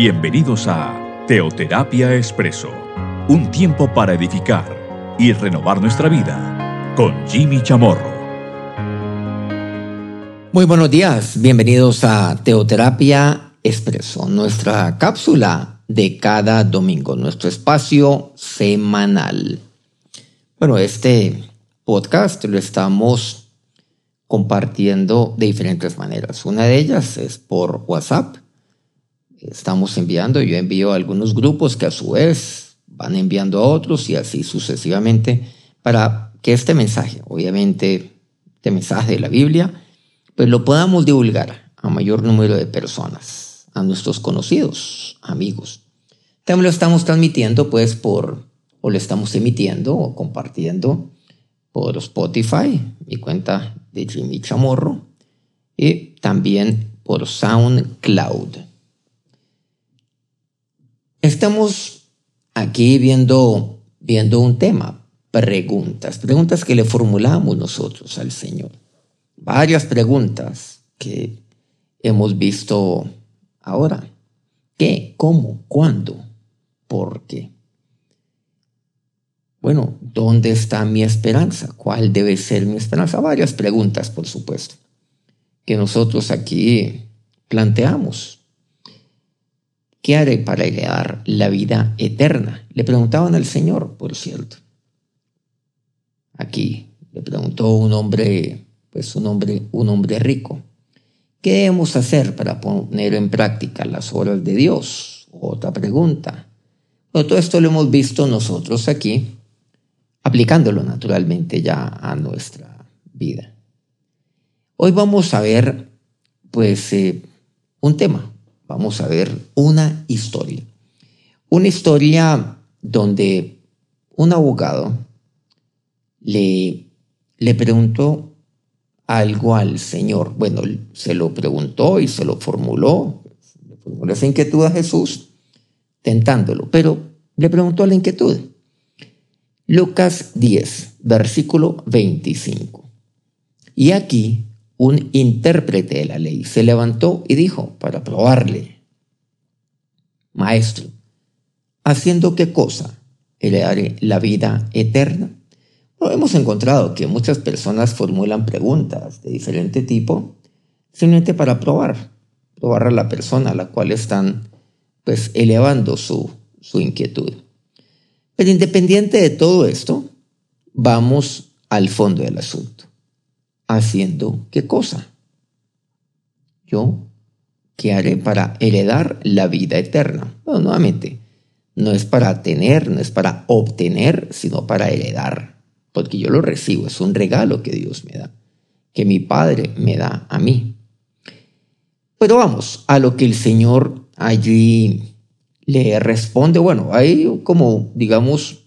Bienvenidos a Teoterapia Expreso, un tiempo para edificar y renovar nuestra vida con Jimmy Chamorro. Muy buenos días, bienvenidos a Teoterapia Expreso, nuestra cápsula de cada domingo, nuestro espacio semanal. Bueno, este podcast lo estamos compartiendo de diferentes maneras. Una de ellas es por WhatsApp. Estamos enviando, yo envío a algunos grupos que a su vez van enviando a otros y así sucesivamente para que este mensaje, obviamente este mensaje de la Biblia, pues lo podamos divulgar a mayor número de personas, a nuestros conocidos, amigos. También lo estamos transmitiendo pues por, o lo estamos emitiendo o compartiendo por Spotify, mi cuenta de Jimmy Chamorro, y también por SoundCloud. Estamos aquí viendo, viendo un tema, preguntas, preguntas que le formulamos nosotros al Señor. Varias preguntas que hemos visto ahora. ¿Qué? ¿Cómo? ¿Cuándo? ¿Por qué? Bueno, ¿dónde está mi esperanza? ¿Cuál debe ser mi esperanza? Varias preguntas, por supuesto, que nosotros aquí planteamos. ¿Qué haré para heredar la vida eterna? Le preguntaban al Señor, por cierto. Aquí le preguntó un hombre, pues un hombre, un hombre rico. ¿Qué debemos hacer para poner en práctica las obras de Dios? Otra pregunta. Bueno, todo esto lo hemos visto nosotros aquí aplicándolo naturalmente ya a nuestra vida. Hoy vamos a ver, pues, eh, un tema, vamos a ver una historia. Una historia donde un abogado le, le preguntó algo al Señor. Bueno, se lo preguntó y se lo formuló, le formuló esa inquietud a Jesús, tentándolo, pero le preguntó la inquietud. Lucas 10, versículo 25. Y aquí un intérprete de la ley se levantó y dijo para probarle, Maestro, ¿haciendo qué cosa? ¿Heredaré la vida eterna? Hemos encontrado que muchas personas formulan preguntas de diferente tipo simplemente para probar, probar a la persona a la cual están pues elevando su, su inquietud. Pero independiente de todo esto, vamos al fondo del asunto. ¿Haciendo qué cosa? Yo, ¿qué haré para heredar la vida eterna? Bueno, nuevamente, no es para tener, no es para obtener, sino para heredar. Porque yo lo recibo, es un regalo que Dios me da, que mi Padre me da a mí. Pero vamos a lo que el Señor allí le responde, bueno, hay como, digamos,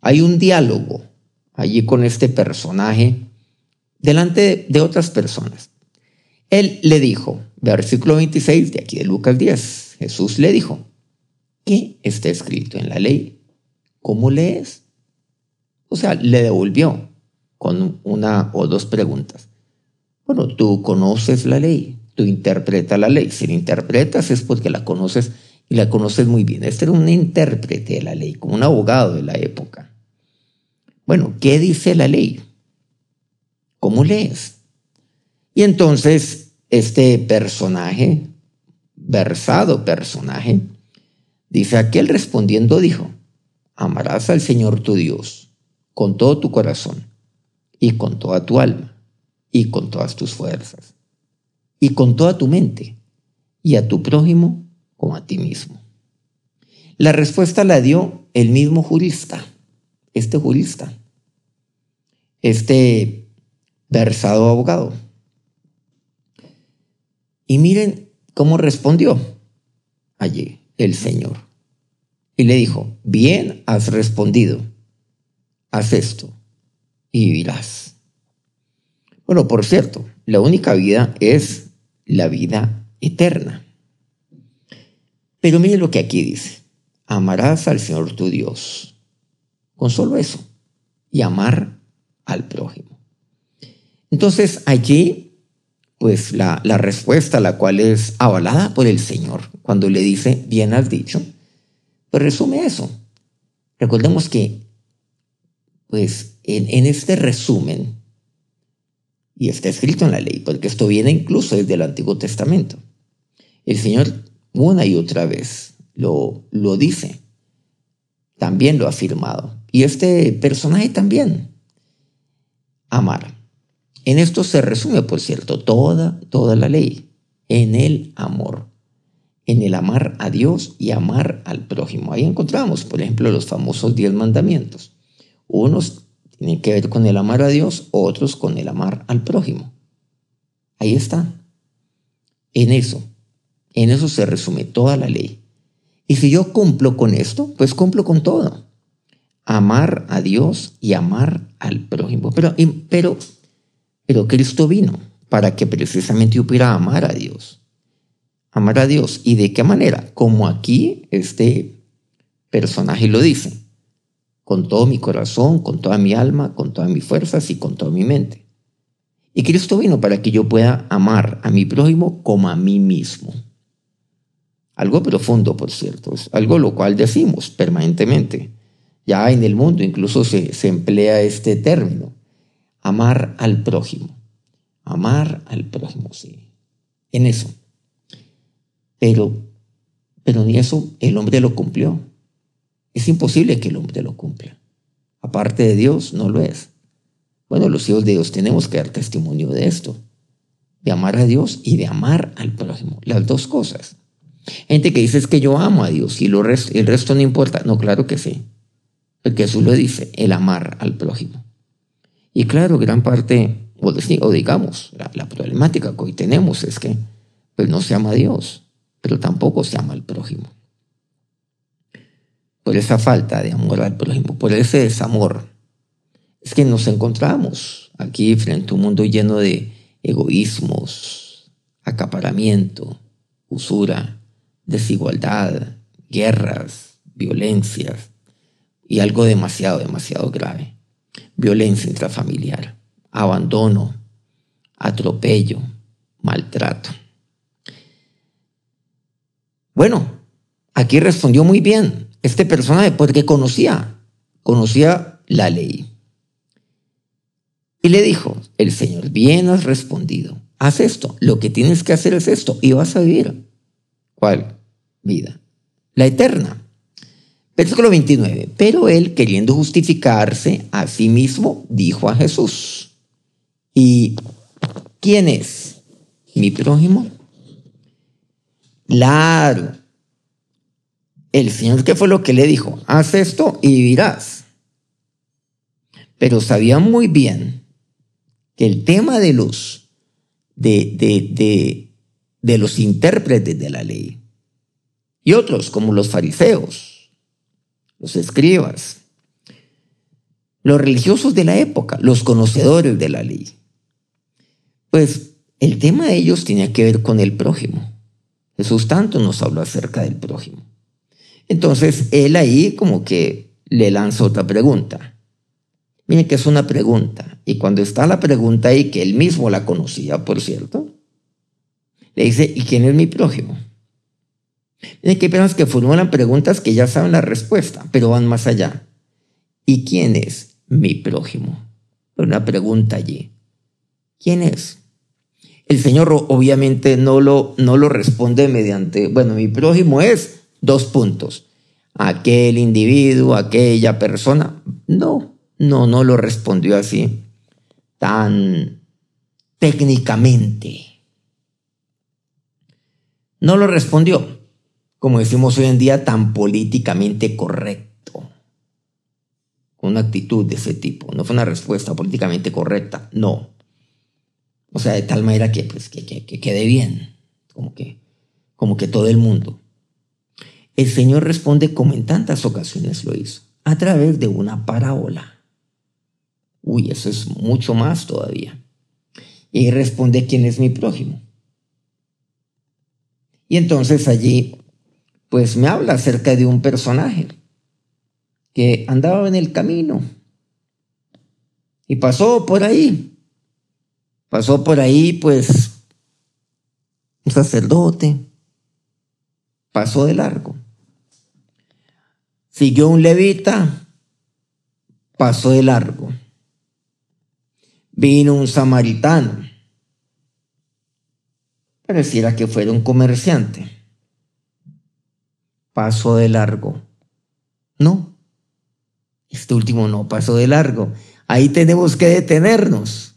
hay un diálogo allí con este personaje delante de otras personas. Él le dijo, versículo 26 de aquí de Lucas 10, Jesús le dijo, ¿qué está escrito en la ley? ¿Cómo lees? O sea, le devolvió con una o dos preguntas. Bueno, tú conoces la ley, tú interpretas la ley. Si la interpretas es porque la conoces y la conoces muy bien. Este era un intérprete de la ley, como un abogado de la época. Bueno, ¿qué dice la ley? ¿Cómo lees? Y entonces este personaje, versado personaje, dice, aquel respondiendo dijo, amarás al Señor tu Dios con todo tu corazón y con toda tu alma y con todas tus fuerzas y con toda tu mente y a tu prójimo como a ti mismo. La respuesta la dio el mismo jurista, este jurista, este versado abogado. Y miren cómo respondió allí el Señor. Y le dijo, bien has respondido, haz esto y vivirás. Bueno, por cierto, la única vida es la vida eterna. Pero mire lo que aquí dice. Amarás al Señor tu Dios. Con solo eso. Y amar al prójimo. Entonces allí, pues la, la respuesta, la cual es avalada por el Señor, cuando le dice, bien has dicho, pues resume eso. Recordemos que, pues en, este resumen, y está escrito en la ley, porque esto viene incluso desde el Antiguo Testamento, el Señor una y otra vez lo, lo dice, también lo ha afirmado. Y este personaje también, amar. En esto se resume, por cierto, toda, toda la ley, en el amor, en el amar a Dios y amar al prójimo. Ahí encontramos, por ejemplo, los famosos diez mandamientos. Unos tienen que ver con el amar a Dios, otros con el amar al prójimo. Ahí está. En eso, en eso se resume toda la ley. Y si yo cumplo con esto, pues cumplo con todo. Amar a Dios y amar al prójimo. Pero, pero pero Cristo vino para que precisamente yo pudiera amar a Dios. Amar a Dios. ¿Y de qué manera? Como aquí este personaje lo dice. Con todo mi corazón, con toda mi alma, con todas mis fuerzas y con toda mi mente. Y Cristo vino para que yo pueda amar a mi prójimo como a mí mismo. Algo profundo, por cierto, algo lo cual decimos permanentemente. Ya en el mundo incluso se, se emplea este término amar al prójimo. Amar al prójimo, sí. En eso. Pero, pero ni eso el hombre lo cumplió. Es imposible que el hombre lo cumpla. Aparte de Dios, no lo es. Bueno, los hijos de Dios tenemos que dar testimonio de esto. De amar a Dios y de amar al prójimo. Las dos cosas. Gente que dice es que yo amo a Dios y lo el resto no importa. No, claro que sí. Porque Jesús lo dice, el amar al prójimo. Y claro, gran parte, o, digamos, la, problemática que hoy tenemos es que pues no se ama a Dios, pero tampoco se ama al prójimo. Por esa falta de amor al prójimo, por ese desamor, es que nos encontramos aquí frente a un mundo lleno de egoísmos, acaparamiento, usura, desigualdad, guerras, violencias y algo demasiado, demasiado grave violencia intrafamiliar, abandono, atropello, maltrato. Bueno, aquí respondió muy bien este personaje porque conocía, conocía la ley. Y le dijo, el Señor, bien has respondido, haz esto, lo que tienes que hacer es esto y vas a vivir. ¿Cuál? Vida. La eterna. Versículo 29. Pero él, queriendo justificarse a sí mismo, dijo a Jesús, ¿y quién es mi prójimo? Claro. El Señor, ¿qué fue lo que le dijo? Haz esto y vivirás. Pero sabía muy bien que el tema de los, de, de, de, de los intérpretes de la ley y otros como los fariseos, los escribas, los religiosos de la época, los conocedores de la ley. Pues el tema de ellos tenía que ver con el prójimo. Jesús tanto nos habló acerca del prójimo. Entonces él ahí como que le lanza otra pregunta. Miren que es una pregunta. Y cuando está la pregunta ahí, que él mismo la conocía, por cierto, le dice, ¿y quién es mi prójimo? Hay que personas que formulan preguntas que ya saben la respuesta, pero van más allá. ¿Y quién es mi prójimo? Una pregunta allí. ¿Quién es? El Señor obviamente no lo, no lo responde mediante, bueno, mi prójimo es dos puntos. Aquel individuo, aquella persona. No, no, no lo respondió así, tan técnicamente. No lo respondió como decimos hoy en día, tan políticamente correcto. Una actitud de ese tipo. No fue una respuesta políticamente correcta, no. O sea, de tal manera que, pues, que, que quede bien, como que, como que todo el mundo. El Señor responde como en tantas ocasiones lo hizo, a través de una parábola. Uy, eso es mucho más todavía. Y responde quién es mi prójimo. Y entonces allí pues me habla acerca de un personaje que andaba en el camino y pasó por ahí. Pasó por ahí, pues, un sacerdote, pasó de largo. Siguió un levita, pasó de largo. Vino un samaritano. Pareciera que fuera un comerciante. Pasó de largo. No. Este último no pasó de largo. Ahí tenemos que detenernos.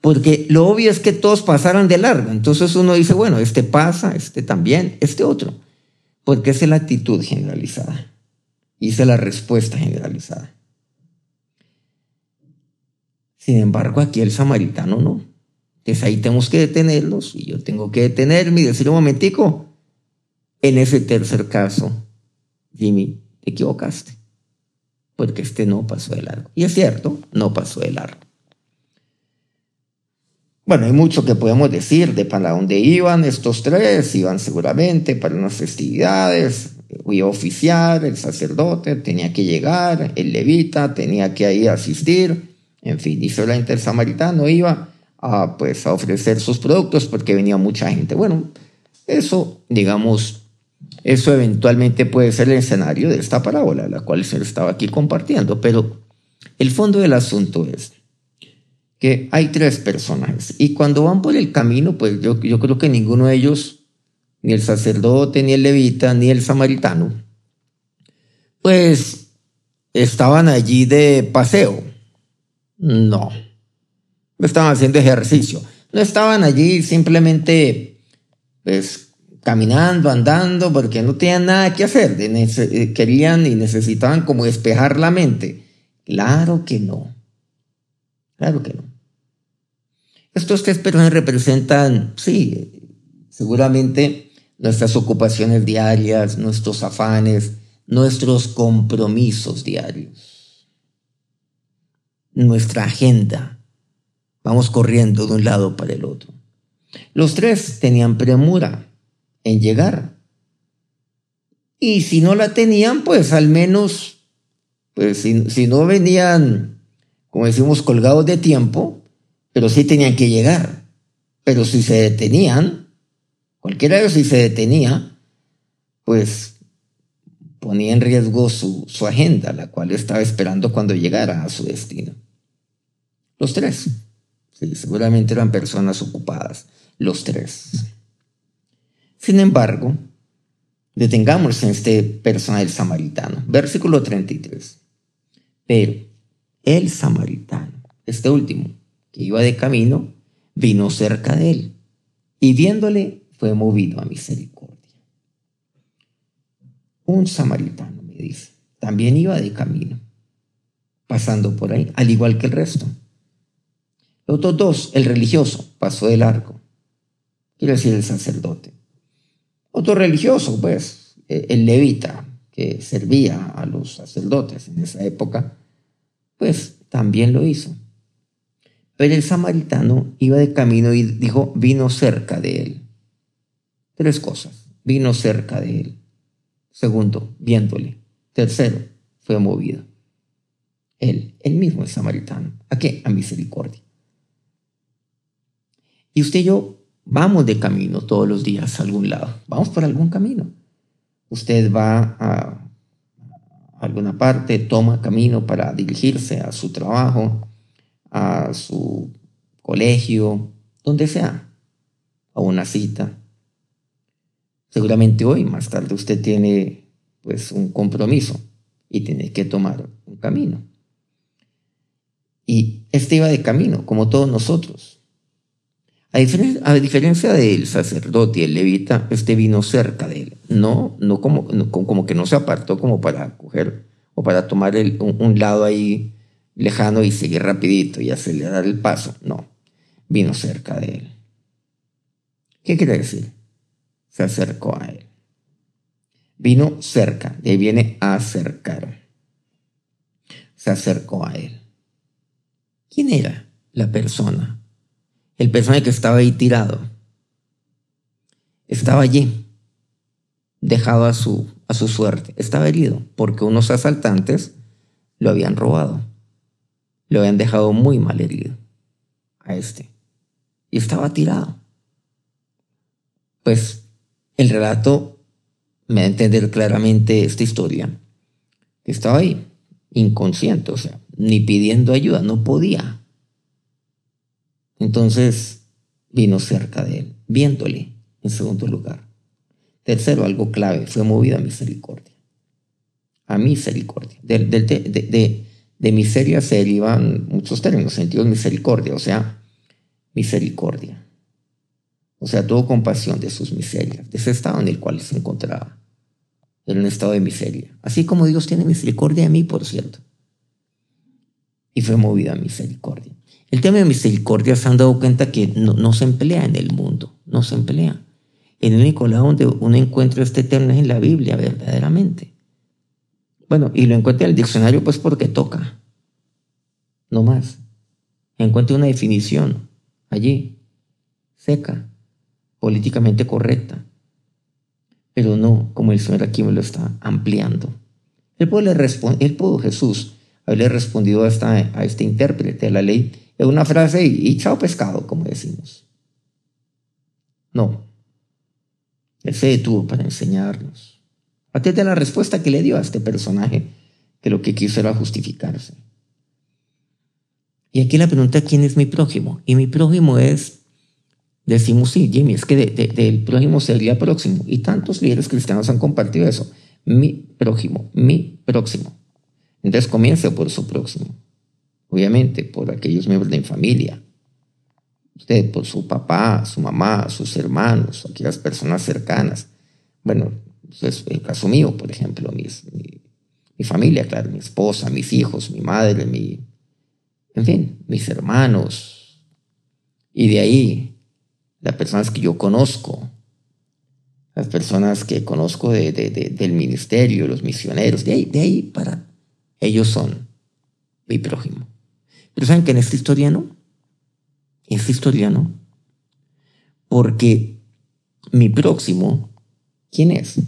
Porque lo obvio es que todos pasaran de largo. Entonces uno dice, bueno, este pasa, este también, este otro. Porque es la actitud generalizada. Y es la respuesta generalizada. Sin embargo, aquí el samaritano no. Entonces ahí tenemos que detenerlos y yo tengo que detenerme y decir un momentico, en ese tercer caso, Jimmy, te equivocaste, porque este no pasó de largo. Y es cierto, no pasó de largo. Bueno, hay mucho que podemos decir de para dónde iban estos tres. Iban seguramente para unas festividades. Iba a oficiar, el sacerdote tenía que llegar, el levita tenía que ahí asistir. En fin, y solamente el samaritano iba a, pues, a ofrecer sus productos porque venía mucha gente. Bueno, eso, digamos, eso eventualmente puede ser el escenario de esta parábola, la cual se estaba aquí compartiendo, pero el fondo del asunto es que hay tres personajes y cuando van por el camino, pues yo, yo creo que ninguno de ellos, ni el sacerdote, ni el levita, ni el samaritano, pues estaban allí de paseo. No, no estaban haciendo ejercicio, no estaban allí simplemente pues caminando, andando, porque no tenían nada que hacer, eh, querían y necesitaban como despejar la mente. Claro que no. Claro que no. Estos tres personas representan, sí, seguramente nuestras ocupaciones diarias, nuestros afanes, nuestros compromisos diarios, nuestra agenda. Vamos corriendo de un lado para el otro. Los tres tenían premura en llegar. Y si no la tenían, pues al menos, pues si, si no venían, como decimos, colgados de tiempo, pero sí tenían que llegar. Pero si se detenían, cualquiera de ellos si se detenía, pues ponía en riesgo su, su agenda, la cual estaba esperando cuando llegara a su destino. Los tres. Sí, seguramente eran personas ocupadas, los tres. Sin embargo, detengamos en este personaje samaritano. Versículo 33. Pero el samaritano, este último, que iba de camino, vino cerca de él y viéndole fue movido a misericordia. Un samaritano, me dice, también iba de camino, pasando por ahí, al igual que el resto. Los otros dos, el religioso, pasó del arco, quiere decir el sacerdote. Otro religioso, pues, eh, el levita, que servía a los sacerdotes en esa época, pues también lo hizo. Pero el samaritano iba de camino y dijo, vino cerca de él. Tres cosas. Vino cerca de él. Segundo, viéndole. Tercero, fue movido. Él, él mismo el samaritano. ¿A qué? A misericordia. Y usted y yo Vamos de camino todos los días a algún lado. Vamos por algún camino. Usted va a alguna parte, toma camino para dirigirse a su trabajo, a su colegio, donde sea, a una cita. Seguramente hoy, más tarde, usted tiene pues un compromiso y tiene que tomar un camino. Y este iba de camino, como todos nosotros. A diferencia, del sacerdote y el levita, este vino cerca de él. No, no como, como que no se apartó como para coger o para tomar un, lado ahí lejano y seguir rapidito y acelerar el paso. No, vino cerca de él. ¿Qué quiere decir? Se acercó a él. Vino cerca, de ahí viene a acercar. Se acercó a él. ¿Quién era la persona el personaje que estaba ahí tirado estaba allí, dejado a su, a su suerte. Estaba herido porque unos asaltantes lo habían robado. Lo habían dejado muy mal herido a este. Y estaba tirado. pues el relato me da a entender claramente esta historia. Estaba ahí, inconsciente, o sea, ni pidiendo ayuda, no podía. Entonces vino cerca de él, viéndole en segundo lugar. Tercero, algo clave, fue movido a misericordia. A misericordia. De, miseria se derivan muchos términos, sentidos misericordia, o sea, misericordia. O sea, tuvo compasión de sus miserias, de ese estado en el cual se encontraba. En un estado de miseria. Así como Dios tiene misericordia de mí, por cierto. Y fue movida a misericordia. El tema de misericordia se han dado cuenta que no, no se emplea en el mundo, no se emplea. El único lado donde uno encuentra este término es en la Biblia, verdaderamente. Bueno, y lo encuentra en el diccionario pues porque toca. No más. Encuentra una definición allí, seca, políticamente correcta. Pero no como el Señor aquí me lo está ampliando. Él pudo, él pudo Jesús haberle respondido a, a este intérprete de la ley en una frase y, chao pescado, como decimos. No. Él se detuvo para enseñarnos. Atente a la respuesta que le dio a este personaje, que lo que quiso era justificarse. Y aquí la pregunta, ¿quién es mi prójimo? Y mi prójimo es, decimos, sí, Jimmy, es que del prójimo sería próximo. Y tantos líderes cristianos han compartido eso. Mi prójimo, mi próximo. Entonces comienza por su próximo. Obviamente, por aquellos miembros de mi familia. Usted, por su papá, su mamá, sus hermanos, aquellas personas cercanas. Bueno, es el caso mío, por ejemplo, mi, mi familia, claro, mi esposa, mis hijos, mi madre, mi, en fin, mis hermanos. Y de ahí, las personas que yo conozco, las personas que conozco de, del ministerio, los misioneros, de ahí, de ahí para ellos son mi prójimo. Pero saben que en esta historia no. En esta historia no. Porque mi próximo, ¿quién es?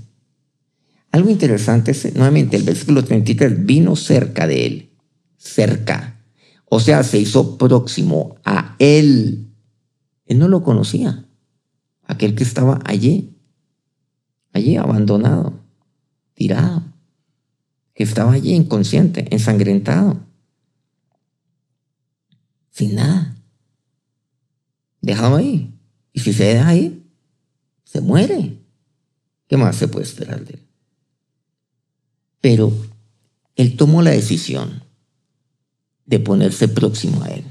Algo interesante es, nuevamente, el versículo 33, vino cerca de él, cerca. O sea, se hizo próximo a él. Él no lo conocía. Aquel que estaba allí, allí abandonado, tirado, que estaba allí inconsciente, ensangrentado, sin nada. Dejado ahí. Y si se deja ahí, se muere. ¿Qué más se puede esperar de él? Pero él tomó la decisión de ponerse próximo a Él.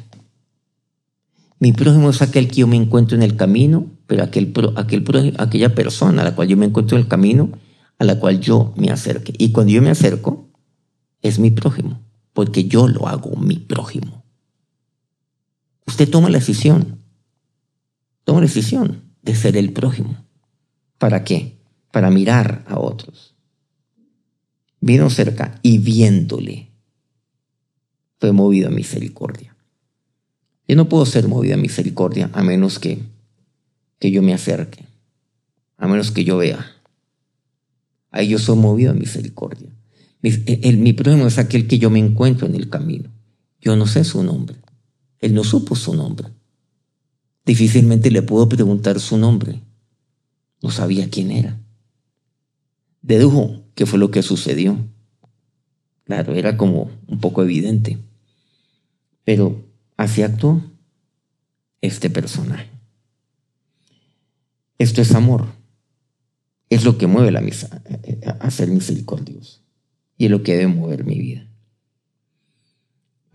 Mi prójimo es aquel que yo me encuentro en el camino, pero aquel, aquel, aquella persona a la cual yo me encuentro en el camino, a la cual yo me acerque. Y cuando yo me acerco, es mi prójimo, porque yo lo hago mi prójimo. Usted toma la decisión, toma la decisión de ser el prójimo. ¿Para qué? Para mirar a otros. Vino cerca y viéndole fue movido a misericordia. Yo no puedo ser movido a misericordia a menos que, que yo me acerque, a menos que yo vea. Ahí yo soy movido a misericordia. Mi, el, mi prójimo es aquel que yo me encuentro en el camino. Yo no sé su nombre. Él no supo su nombre. Difícilmente le puedo preguntar su nombre. No sabía quién era. Dedujo qué fue lo que sucedió. Claro, era como un poco evidente. Pero así actuó este personaje. Esto es amor. Es lo que mueve la misa, a ser misericordioso. Y es lo que debe mover mi vida.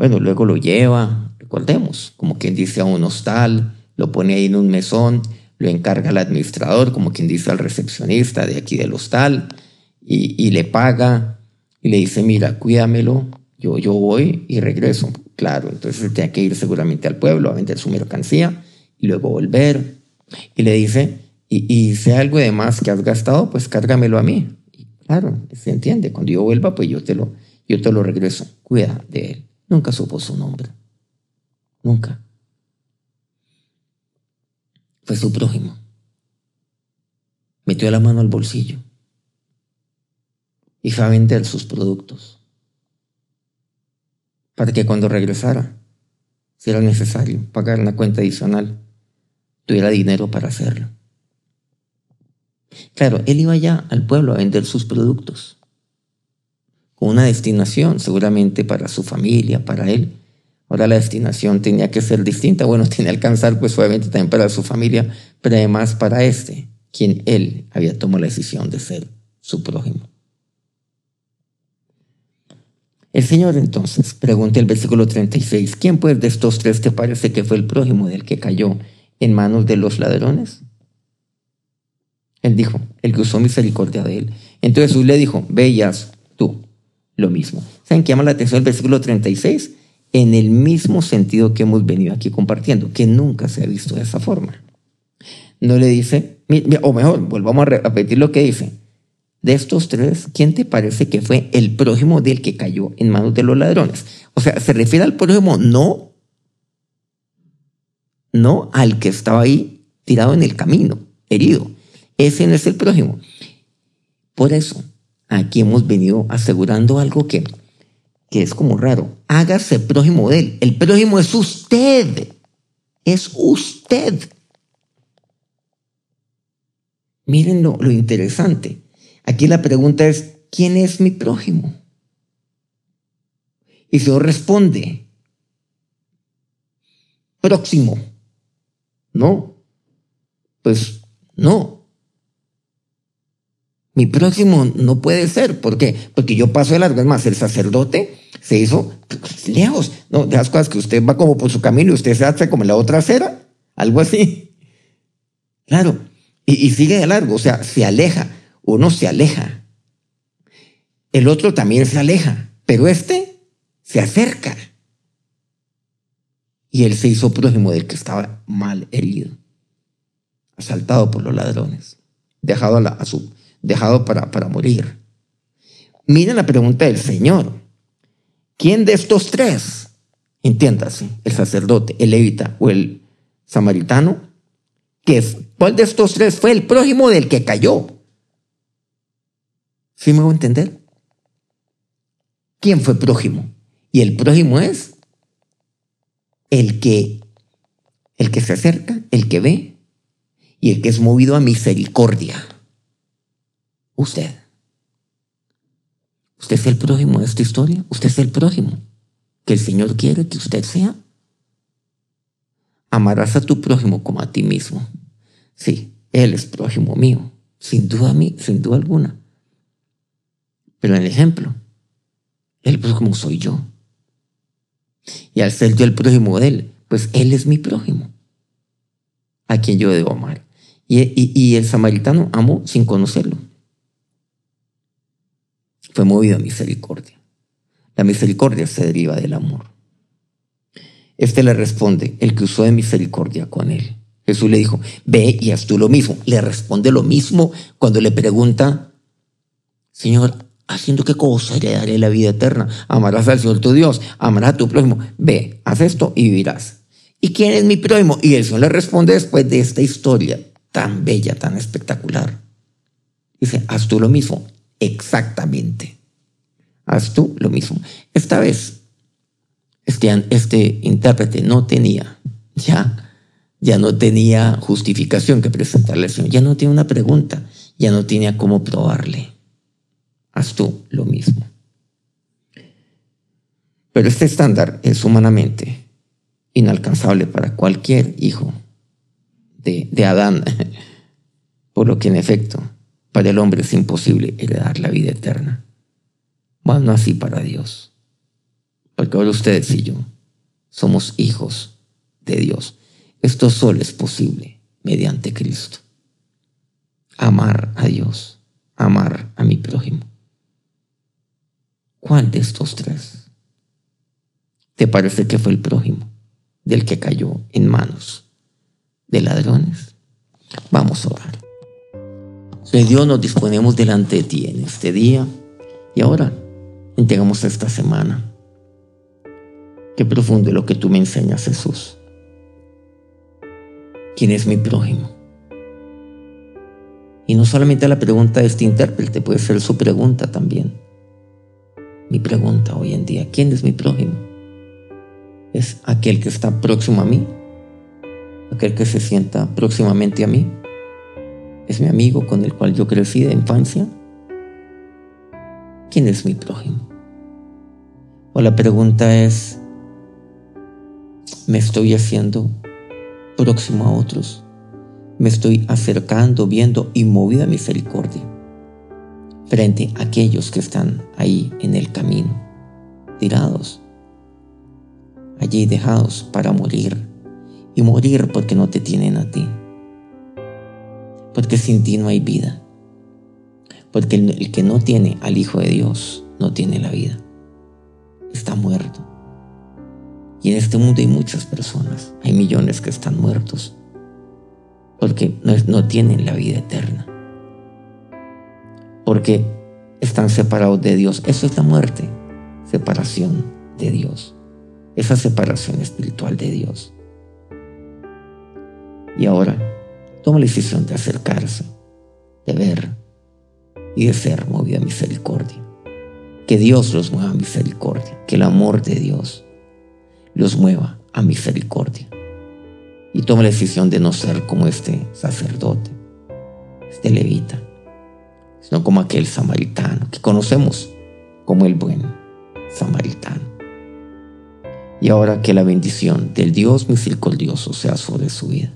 Bueno, luego lo lleva, recordemos, como quien dice a un hostal, lo pone ahí en un mesón, lo encarga al administrador, como quien dice al recepcionista de aquí del hostal, y, y le paga, y le dice, mira, cuídamelo, yo, yo voy y regreso. Claro, entonces tenía que ir seguramente al pueblo a vender su mercancía y luego volver. Y le dice, y, y sea algo de más que has gastado, pues cárgamelo a mí. claro, se entiende. Cuando yo vuelva, pues yo te lo, yo te lo regreso. Cuida de él. Nunca supo su nombre. Nunca. Fue su prójimo. Metió la mano al bolsillo y fue a vender sus productos para que cuando regresara, si era necesario pagar una cuenta adicional, tuviera dinero para hacerlo. Claro, él iba ya al pueblo a vender sus productos, una destinación seguramente para su familia, para él. Ahora la destinación tenía que ser distinta, bueno, tenía que alcanzar pues obviamente también para su familia, pero además para este, quien él había tomado la decisión de ser su prójimo. El Señor entonces pregunta el versículo 36, ¿quién pues de estos tres te parece que fue el prójimo del que cayó en manos de los ladrones? Él dijo, el que usó misericordia de él. Entonces Jesús le dijo, tú lo mismo. ¿Saben qué llama la atención el versículo 36? En el mismo sentido que hemos venido aquí compartiendo, que nunca se ha visto de esa forma. No le dice, o mejor, volvamos a repetir lo que dice. De estos tres, ¿quién te parece que fue el prójimo del que cayó en manos de los ladrones? O sea, se refiere al prójimo no, no al que estaba ahí tirado en el camino, herido. Ese no es el prójimo. Por eso, aquí hemos venido asegurando algo que, que es como raro. Hágase prójimo de él. El prójimo es usted. Es usted. Miren lo, lo interesante. Aquí la pregunta es, ¿quién es mi prójimo? Y se responde, próximo. No, pues no. Mi próximo no puede ser. ¿Por qué? Porque yo paso de largo. Es más, el sacerdote se hizo lejos. No, de las cosas que usted va como por su camino y usted se hace como en la otra acera. Algo así. Claro. Y, sigue de largo. O sea, se aleja uno se aleja. El otro también se aleja, pero este se acerca. Y él se hizo prójimo del que estaba mal herido, asaltado por los ladrones, dejado, a, su, dejado para, para morir. Miren la pregunta del Señor. ¿Quién de estos tres, entiéndase, el sacerdote, el levita o el samaritano, que, ¿cuál de estos tres fue el prójimo del que cayó? ¿Sí me voy a entender? ¿Quién fue prójimo? Y el prójimo es el que, el que se acerca, el que ve y el que es movido a misericordia. Usted. ¿Usted es el prójimo de esta historia? ¿Usted es el prójimo que el Señor quiere que usted sea? Amarás a tu prójimo como a ti mismo. Sí, Él es prójimo mío, sin duda sin duda alguna. Pero en el ejemplo, el prójimo soy yo. Y al ser yo el prójimo de él, pues él es mi prójimo, a quien yo debo amar. Y, el samaritano amó sin conocerlo. Fue movido a misericordia. La misericordia se deriva del amor. Este le responde, el que usó de misericordia con él. Jesús le dijo, ve y haz tú lo mismo. Le responde lo mismo cuando le pregunta, Señor, ¿Haciendo qué cosa? Heredaré la vida eterna. Amarás al Señor tu Dios, amarás a tu prójimo. Ve, haz esto y vivirás. ¿Y quién es mi prójimo? Y el Señor le responde después de esta historia tan bella, tan espectacular. Dice, haz tú lo mismo. Exactamente. Haz tú lo mismo. Esta vez, este, este intérprete no tenía ya, ya no tenía justificación que presentarle al Señor. Ya no tiene una pregunta. Ya no tenía cómo probarle haz tú lo mismo. Pero este estándar es humanamente inalcanzable para cualquier hijo de, de Adán, por lo que en efecto para el hombre es imposible heredar la vida eterna. Más no así para Dios. Porque ahora ustedes y yo somos hijos de Dios. Esto solo es posible mediante Cristo. Amar a Dios, amar a mi prójimo. ¿Cuál de estos tres te parece que fue el prójimo del que cayó en manos de ladrones? Vamos a orar. Soy Dios, nos disponemos delante de ti en este día y ahora entregamos esta semana. Qué profundo lo que tú me enseñas, Jesús. ¿Quién es mi prójimo? Y no solamente la pregunta de este intérprete, puede ser su pregunta también mi pregunta hoy en día, ¿quién es mi prójimo? ¿Es aquel que está próximo a mí? ¿Aquel que se sienta próximamente a mí? ¿Es mi amigo con el cual yo crecí de infancia? ¿Quién es mi prójimo? O la pregunta es, ¿me estoy haciendo próximo a otros? ¿Me estoy acercando, viendo y movida misericordia frente a aquellos que están ahí en el camino, tirados, allí dejados para morir y morir porque no te tienen a ti? Porque sin ti no hay vida. Porque el, que no tiene al Hijo de Dios no tiene la vida. Está muerto. Y en este mundo hay muchas personas, hay millones que están muertos, porque no, tienen la vida eterna. Porque están separados de Dios. Eso es la muerte, separación de Dios. Esa separación espiritual de Dios. Y ahora toma la decisión de acercarse, de ver y de ser movida a misericordia. Que Dios los mueva a misericordia, que el amor de Dios los mueva a misericordia. Y toma la decisión de no ser como este sacerdote, este levita, sino como aquel samaritano que conocemos como el buen samaritano. Y ahora que la bendición del Dios misericordioso sea sobre su vida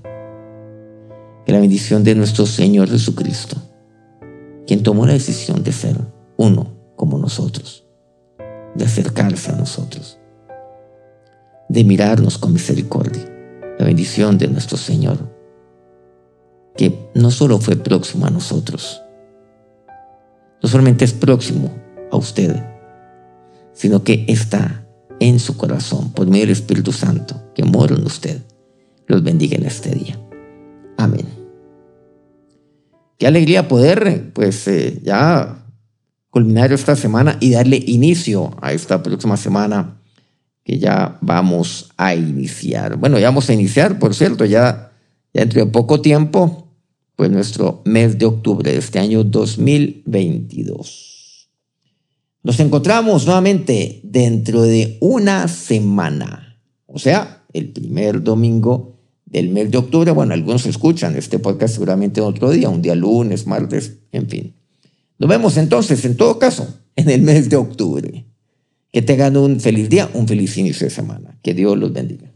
la bendición de nuestro Señor Jesucristo, quien tomó la decisión de ser uno como nosotros, de acercarse a nosotros, de mirarnos con misericordia, la bendición de nuestro Señor, que no solo fue próximo a nosotros, no solamente es próximo a usted, sino que está en su corazón por medio del Espíritu Santo que mora en usted. Los bendiga en este día. Qué alegría poder, pues, eh, ya culminar esta semana y darle inicio a esta próxima semana que ya vamos a iniciar. Bueno, ya vamos a iniciar, por cierto, ya, ya dentro de poco tiempo, pues nuestro mes de octubre de este año 2022. Nos encontramos nuevamente dentro de una semana, o sea, el primer domingo del mes de octubre. Bueno, algunos escuchan este podcast seguramente en otro día, un día lunes, martes, en fin. Nos vemos entonces, en todo caso, en el mes de octubre. Que tengan un feliz día, un feliz inicio de semana. Que Dios los bendiga.